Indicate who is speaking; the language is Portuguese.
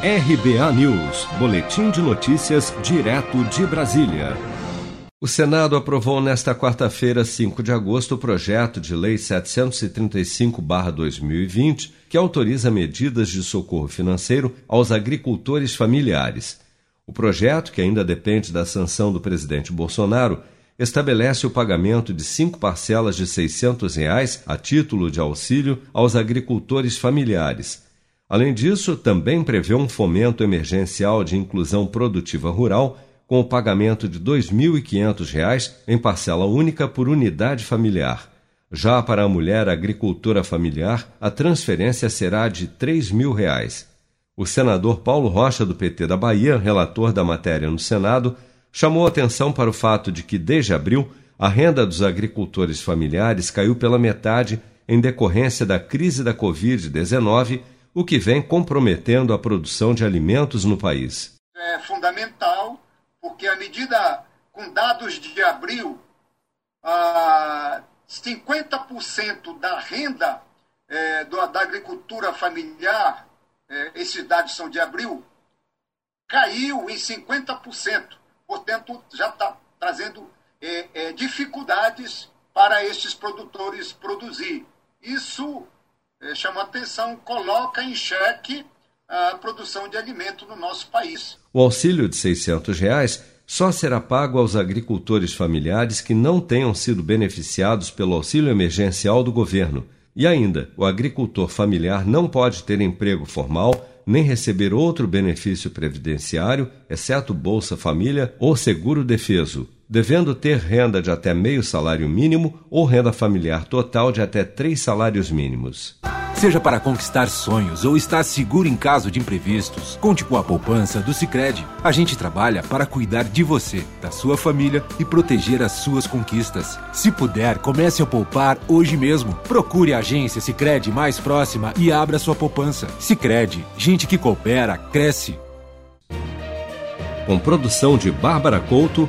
Speaker 1: RBA News, Boletim de Notícias, direto de Brasília. O Senado aprovou nesta quarta-feira, 5 de agosto, o projeto de Lei 735-2020, que autoriza medidas de socorro financeiro aos agricultores familiares. O projeto, que ainda depende da sanção do presidente Bolsonaro, estabelece o pagamento de cinco parcelas de 600 reais a título de auxílio aos agricultores familiares Além disso, também prevê um fomento emergencial de inclusão produtiva rural com o pagamento de R$ 2.500 em parcela única por unidade familiar. Já para a mulher agricultora familiar, a transferência será de R$ 3.000. O senador Paulo Rocha, do PT da Bahia, relator da matéria no Senado, chamou atenção para o fato de que, desde abril, a renda dos agricultores familiares caiu pela metade em decorrência da crise da Covid-19 o que vem comprometendo a produção de alimentos no país.
Speaker 2: É fundamental, porque a medida com dados de abril, ah, 50% da renda é, do, da agricultura familiar, é, esses dados são de abril, caiu em 50%. Portanto, já está trazendo é, é, dificuldades para estes produtores produzir. Isso chama atenção, coloca em xeque a produção de alimento no nosso país.
Speaker 1: O auxílio de 600 reais só será pago aos agricultores familiares que não tenham sido beneficiados pelo auxílio emergencial do governo. E ainda, o agricultor familiar não pode ter emprego formal nem receber outro benefício previdenciário, exceto Bolsa Família ou Seguro Defeso devendo ter renda de até meio salário mínimo ou renda familiar total de até três salários mínimos.
Speaker 3: Seja para conquistar sonhos ou estar seguro em caso de imprevistos, conte com a poupança do Sicredi. A gente trabalha para cuidar de você, da sua família e proteger as suas conquistas. Se puder, comece a poupar hoje mesmo. Procure a agência Sicredi mais próxima e abra sua poupança. Sicredi, gente que coopera cresce.
Speaker 1: Com produção de Bárbara Couto